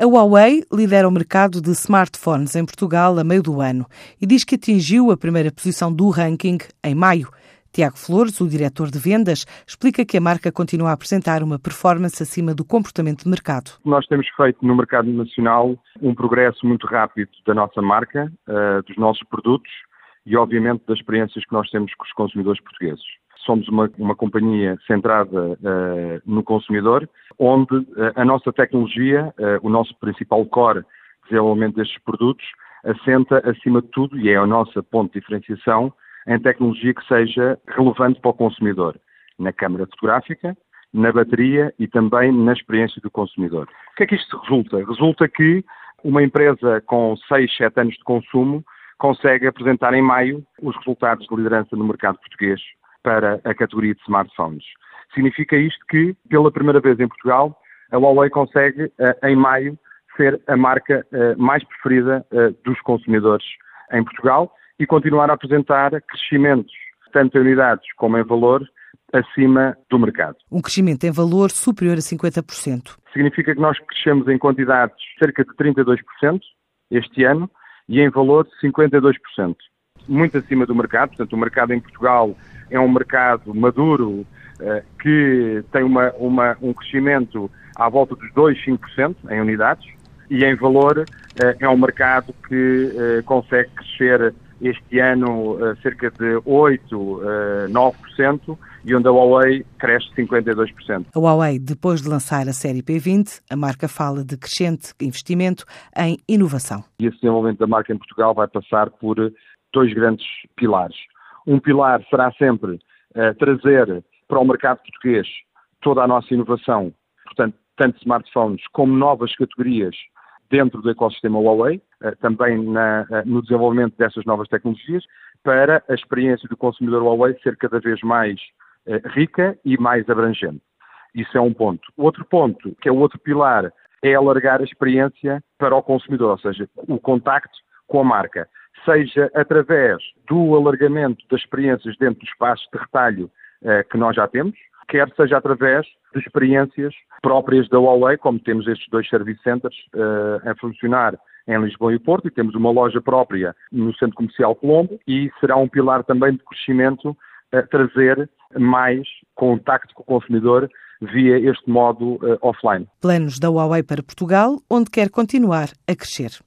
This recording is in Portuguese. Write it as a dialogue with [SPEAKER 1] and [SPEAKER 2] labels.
[SPEAKER 1] A Huawei lidera o mercado de smartphones em Portugal a meio do ano e diz que atingiu a primeira posição do ranking em maio. Tiago Flores, o diretor de vendas, explica que a marca continua a apresentar uma performance acima do comportamento de mercado.
[SPEAKER 2] Nós temos feito no mercado nacional um progresso muito rápido da nossa marca, eh, dos nossos produtos e, obviamente, das experiências que nós temos com os consumidores portugueses. Somos uma, uma companhia centrada uh, no consumidor, onde uh, a nossa tecnologia, uh, o nosso principal core de desenvolvimento destes produtos, assenta acima de tudo, e é a nossa ponto de diferenciação, em tecnologia que seja relevante para o consumidor, na câmara fotográfica, na bateria e também na experiência do consumidor. O que é que isto resulta? Resulta que uma empresa com 6, 7 anos de consumo consegue apresentar em maio os resultados de liderança no mercado português para a categoria de smartphones. Significa isto que, pela primeira vez em Portugal, a Huawei consegue, eh, em maio, ser a marca eh, mais preferida eh, dos consumidores em Portugal e continuar a apresentar crescimentos, tanto em unidades como em valor, acima do mercado.
[SPEAKER 1] Um crescimento em valor superior a 50%.
[SPEAKER 2] Significa que nós crescemos em quantidades cerca de 32% este ano e em valor 52%. Muito acima do mercado, portanto, o mercado em Portugal é um mercado maduro eh, que tem uma, uma, um crescimento à volta dos 2, 5% em unidades e em valor eh, é um mercado que eh, consegue crescer este ano cerca de 8, uh, 9% e onde a Huawei cresce 52%.
[SPEAKER 1] A Huawei, depois de lançar a série P20, a marca fala de crescente investimento em inovação.
[SPEAKER 2] E esse desenvolvimento da marca em Portugal vai passar por dois grandes pilares. Um pilar será sempre uh, trazer para o mercado português toda a nossa inovação, portanto, tanto smartphones como novas categorias dentro do ecossistema Huawei, eh, também na, eh, no desenvolvimento dessas novas tecnologias, para a experiência do consumidor Huawei ser cada vez mais rica e mais abrangente. Isso é um ponto. Outro ponto, que é o outro pilar, é alargar a experiência para o consumidor, ou seja, o contacto com a marca, seja através do alargamento das experiências dentro dos espaços de retalho que nós já temos, quer seja através de experiências próprias da Huawei, como temos estes dois service centers uh, a funcionar em Lisboa e Porto, e temos uma loja própria no Centro Comercial Colombo, e será um pilar também de crescimento a trazer mais contacto com o consumidor via este modo uh, offline.
[SPEAKER 1] Planos da Huawei para Portugal, onde quer continuar a crescer.